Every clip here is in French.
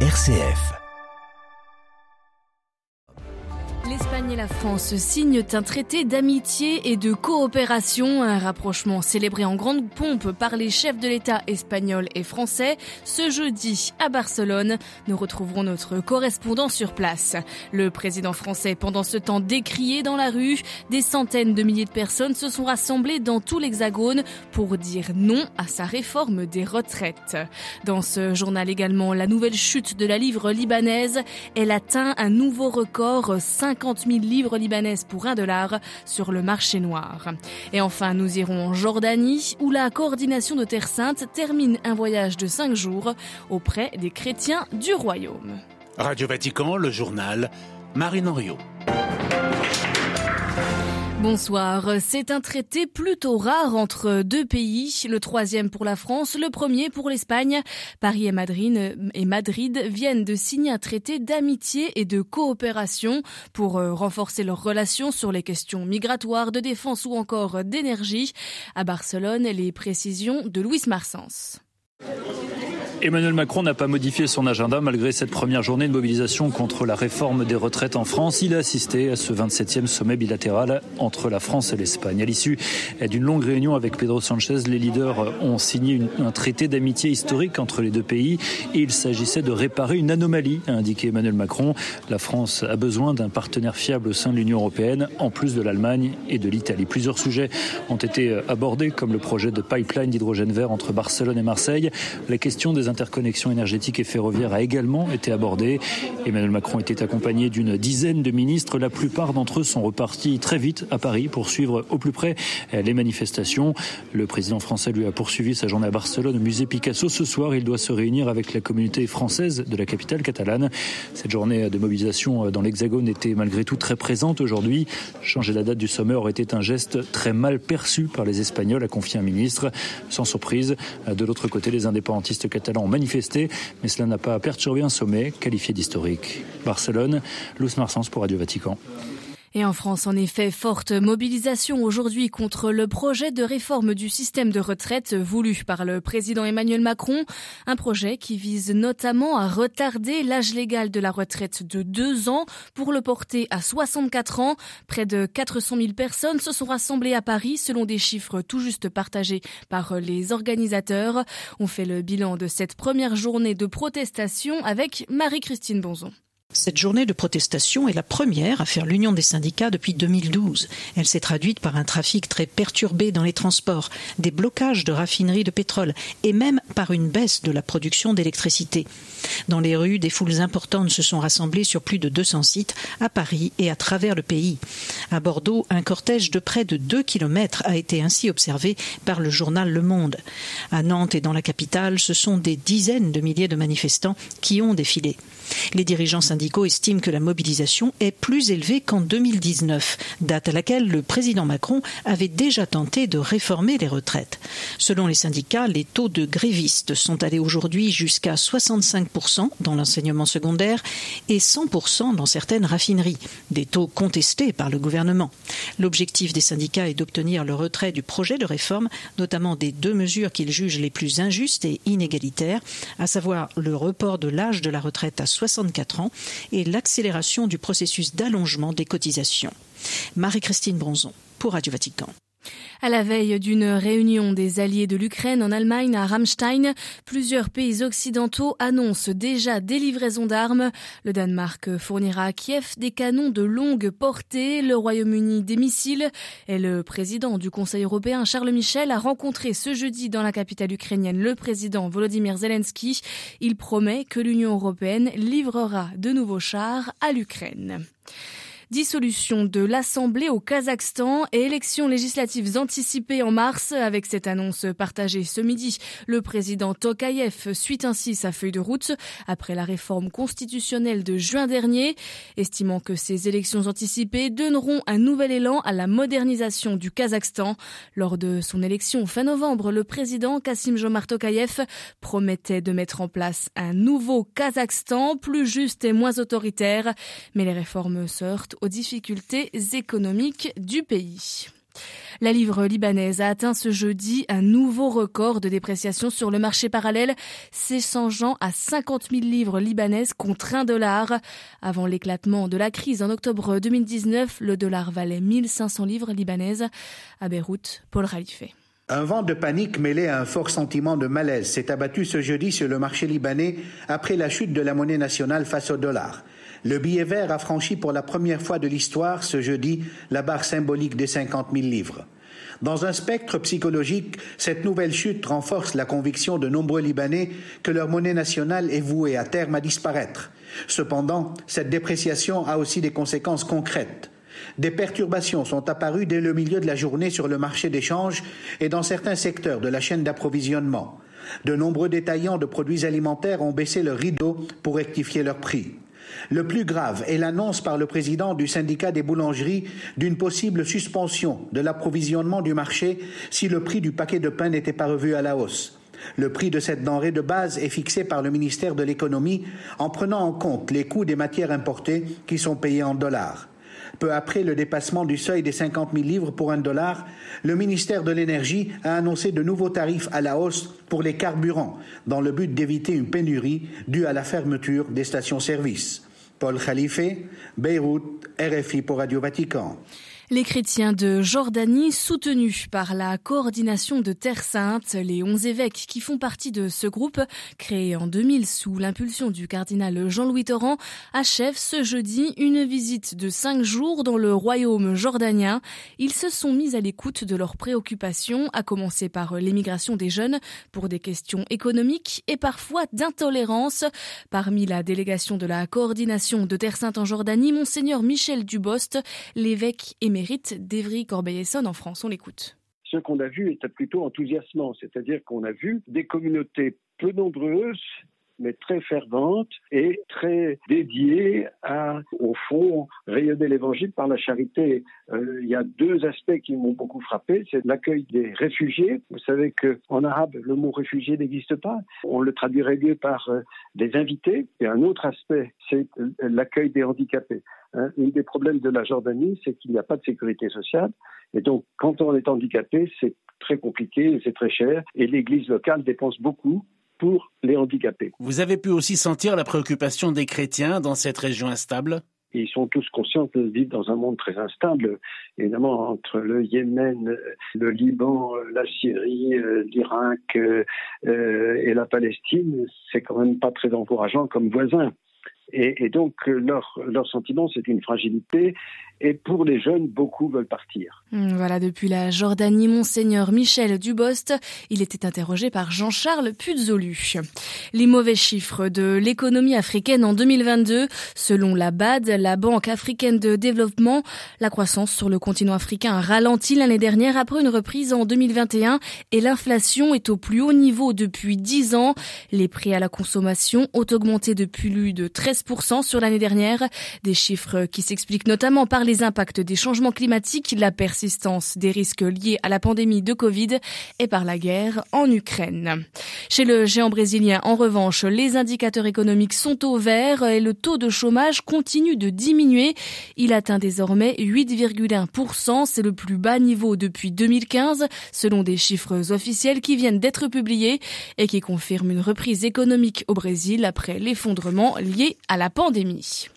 RCF. L'Espagne et la France signent un traité d'amitié et de coopération, un rapprochement célébré en grande pompe par les chefs de l'État espagnols et français. Ce jeudi, à Barcelone, nous retrouverons notre correspondant sur place. Le président français, pendant ce temps décrié dans la rue, des centaines de milliers de personnes se sont rassemblées dans tout l'Hexagone pour dire non à sa réforme des retraites. Dans ce journal également, la nouvelle chute de la livre libanaise, elle atteint un nouveau record, 50 000 livres libanaises pour un dollar sur le marché noir. Et enfin, nous irons en Jordanie où la coordination de Terre Sainte termine un voyage de cinq jours auprès des chrétiens du royaume. Radio Vatican, le journal Marine Henriot. Bonsoir. C'est un traité plutôt rare entre deux pays. Le troisième pour la France, le premier pour l'Espagne. Paris et Madrid, viennent de signer un traité d'amitié et de coopération pour euh, renforcer leurs relations sur les questions migratoires, de défense ou encore d'énergie. À Barcelone, les précisions de Louis Marsens. Emmanuel Macron n'a pas modifié son agenda malgré cette première journée de mobilisation contre la réforme des retraites en France. Il a assisté à ce 27e sommet bilatéral entre la France et l'Espagne. À l'issue d'une longue réunion avec Pedro Sanchez, les leaders ont signé un traité d'amitié historique entre les deux pays et il s'agissait de réparer une anomalie, a indiqué Emmanuel Macron. La France a besoin d'un partenaire fiable au sein de l'Union européenne, en plus de l'Allemagne et de l'Italie. Plusieurs sujets ont été abordés, comme le projet de pipeline d'hydrogène vert entre Barcelone et Marseille, la question des interconnexions énergétiques et ferroviaires a également été abordée. Emmanuel Macron était accompagné d'une dizaine de ministres. La plupart d'entre eux sont repartis très vite à Paris pour suivre au plus près les manifestations. Le président français lui a poursuivi sa journée à Barcelone au musée Picasso. Ce soir, il doit se réunir avec la communauté française de la capitale catalane. Cette journée de mobilisation dans l'Hexagone était malgré tout très présente aujourd'hui. Changer la date du sommet aurait été un geste très mal perçu par les Espagnols, a confié un ministre. Sans surprise, de l'autre côté, les indépendantistes catalans ont manifesté, mais cela n'a pas perturbé un sommet qualifié d'historique. Barcelone, Luz Marsens pour Radio Vatican. Et en France, en effet, forte mobilisation aujourd'hui contre le projet de réforme du système de retraite voulu par le président Emmanuel Macron. Un projet qui vise notamment à retarder l'âge légal de la retraite de deux ans pour le porter à 64 ans. Près de 400 000 personnes se sont rassemblées à Paris selon des chiffres tout juste partagés par les organisateurs. On fait le bilan de cette première journée de protestation avec Marie-Christine Bonzon. Cette journée de protestation est la première à faire l'union des syndicats depuis 2012. Elle s'est traduite par un trafic très perturbé dans les transports, des blocages de raffineries de pétrole et même par une baisse de la production d'électricité. Dans les rues, des foules importantes se sont rassemblées sur plus de 200 sites à Paris et à travers le pays. À Bordeaux, un cortège de près de 2 km a été ainsi observé par le journal Le Monde. À Nantes et dans la capitale, ce sont des dizaines de milliers de manifestants qui ont défilé. Les dirigeants syndicaux estiment que la mobilisation est plus élevée qu'en 2019, date à laquelle le président Macron avait déjà tenté de réformer les retraites. Selon les syndicats, les taux de grévistes sont allés aujourd'hui jusqu'à 65% dans l'enseignement secondaire et 100% dans certaines raffineries, des taux contestés par le gouvernement. L'objectif des syndicats est d'obtenir le retrait du projet de réforme, notamment des deux mesures qu'ils jugent les plus injustes et inégalitaires, à savoir le report de l'âge de la retraite à 64 ans et l'accélération du processus d'allongement des cotisations. Marie-Christine Bronzon pour Radio Vatican. À la veille d'une réunion des alliés de l'Ukraine en Allemagne à Ramstein, plusieurs pays occidentaux annoncent déjà des livraisons d'armes. Le Danemark fournira à Kiev des canons de longue portée, le Royaume-Uni des missiles et le président du Conseil européen Charles Michel a rencontré ce jeudi dans la capitale ukrainienne le président Volodymyr Zelensky. Il promet que l'Union européenne livrera de nouveaux chars à l'Ukraine. Dissolution de l'Assemblée au Kazakhstan et élections législatives anticipées en mars. Avec cette annonce partagée ce midi, le président Tokayev suit ainsi sa feuille de route après la réforme constitutionnelle de juin dernier, estimant que ces élections anticipées donneront un nouvel élan à la modernisation du Kazakhstan. Lors de son élection fin novembre, le président Kassim Jomart Tokayev promettait de mettre en place un nouveau Kazakhstan plus juste et moins autoritaire, mais les réformes se heurtent aux difficultés économiques du pays. La livre libanaise a atteint ce jeudi un nouveau record de dépréciation sur le marché parallèle, s'échangeant à 50 000 livres libanaises contre un dollar. Avant l'éclatement de la crise en octobre 2019, le dollar valait 1500 livres libanaises. À Beyrouth, Paul Khalife. Un vent de panique mêlé à un fort sentiment de malaise s'est abattu ce jeudi sur le marché libanais après la chute de la monnaie nationale face au dollar. Le billet vert a franchi pour la première fois de l'histoire ce jeudi la barre symbolique des 50 000 livres. Dans un spectre psychologique, cette nouvelle chute renforce la conviction de nombreux Libanais que leur monnaie nationale est vouée à terme à disparaître. Cependant, cette dépréciation a aussi des conséquences concrètes. Des perturbations sont apparues dès le milieu de la journée sur le marché d'échange et dans certains secteurs de la chaîne d'approvisionnement. De nombreux détaillants de produits alimentaires ont baissé leur rideau pour rectifier leurs prix. Le plus grave est l'annonce par le président du syndicat des boulangeries d'une possible suspension de l'approvisionnement du marché si le prix du paquet de pain n'était pas revu à la hausse. Le prix de cette denrée de base est fixé par le ministère de l'économie en prenant en compte les coûts des matières importées qui sont payés en dollars. Peu après le dépassement du seuil des 50 000 livres pour un dollar, le ministère de l'Énergie a annoncé de nouveaux tarifs à la hausse pour les carburants, dans le but d'éviter une pénurie due à la fermeture des stations-service. Paul Khalife, Beyrouth, RFI pour Radio Vatican. Les chrétiens de Jordanie, soutenus par la coordination de Terre Sainte, les onze évêques qui font partie de ce groupe, créé en 2000 sous l'impulsion du cardinal Jean-Louis Torrent, achèvent ce jeudi une visite de cinq jours dans le royaume jordanien. Ils se sont mis à l'écoute de leurs préoccupations, à commencer par l'émigration des jeunes pour des questions économiques et parfois d'intolérance. Parmi la délégation de la coordination de Terre Sainte en Jordanie, Monseigneur Michel Dubost, l'évêque émérite mérite d'Evry Corbeil-Essonne en France. On l'écoute. Ce qu'on a vu était plutôt enthousiasmant, c'est-à-dire qu'on a vu des communautés peu nombreuses mais très ferventes et très dédiées à, au fond, rayonner l'évangile par la charité. Euh, il y a deux aspects qui m'ont beaucoup frappé. C'est l'accueil des réfugiés. Vous savez qu'en arabe, le mot réfugié n'existe pas. On le traduirait mieux par euh, des invités. Et un autre aspect, c'est l'accueil des handicapés. Hein, un des problèmes de la Jordanie, c'est qu'il n'y a pas de sécurité sociale. Et donc, quand on est handicapé, c'est très compliqué, c'est très cher. Et l'Église locale dépense beaucoup pour les handicapés. Vous avez pu aussi sentir la préoccupation des chrétiens dans cette région instable? Ils sont tous conscients de vivre dans un monde très instable. Évidemment, entre le Yémen, le Liban, la Syrie, l'Irak euh, et la Palestine, c'est quand même pas très encourageant comme voisin. Et, donc, leur, leur sentiment, c'est une fragilité. Et pour les jeunes, beaucoup veulent partir. Hmm, voilà, depuis la Jordanie, Monseigneur Michel Dubost, il était interrogé par Jean-Charles Puzolu. Les mauvais chiffres de l'économie africaine en 2022, selon la BAD, la Banque africaine de développement, la croissance sur le continent africain a ralenti l'année dernière après une reprise en 2021 et l'inflation est au plus haut niveau depuis 10 ans. Les prix à la consommation ont augmenté de plus de 13% sur l'année dernière, des chiffres qui s'expliquent notamment par les impacts des changements climatiques, la persistance des risques liés à la pandémie de Covid et par la guerre en Ukraine. Chez le géant brésilien, en revanche, les indicateurs économiques sont au vert et le taux de chômage continue de diminuer. Il atteint désormais 8,1%. C'est le plus bas niveau depuis 2015, selon des chiffres officiels qui viennent d'être publiés et qui confirment une reprise économique au Brésil après l'effondrement lié à la pandémie.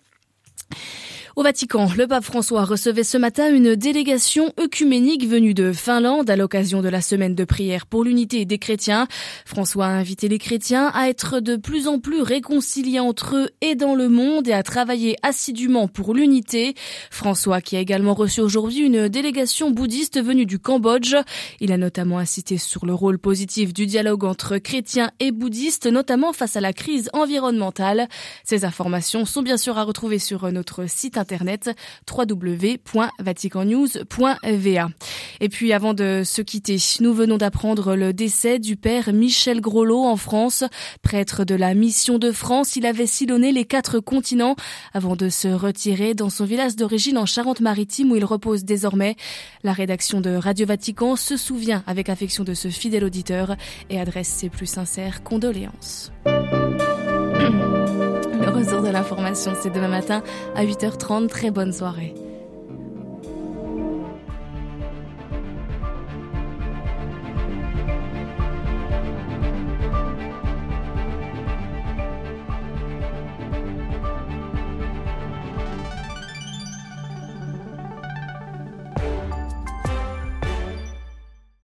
Au Vatican, le pape François recevait ce matin une délégation œcuménique venue de Finlande à l'occasion de la semaine de prière pour l'unité des chrétiens. François a invité les chrétiens à être de plus en plus réconciliés entre eux et dans le monde et à travailler assidûment pour l'unité. François qui a également reçu aujourd'hui une délégation bouddhiste venue du Cambodge. Il a notamment insisté sur le rôle positif du dialogue entre chrétiens et bouddhistes, notamment face à la crise environnementale. Ces informations sont bien sûr à retrouver sur notre site internet Et puis avant de se quitter, nous venons d'apprendre le décès du père Michel Grolot en France, prêtre de la Mission de France. Il avait sillonné les quatre continents avant de se retirer dans son village d'origine en Charente-Maritime où il repose désormais. La rédaction de Radio Vatican se souvient avec affection de ce fidèle auditeur et adresse ses plus sincères condoléances. L'information, c'est demain matin à 8h30. Très bonne soirée.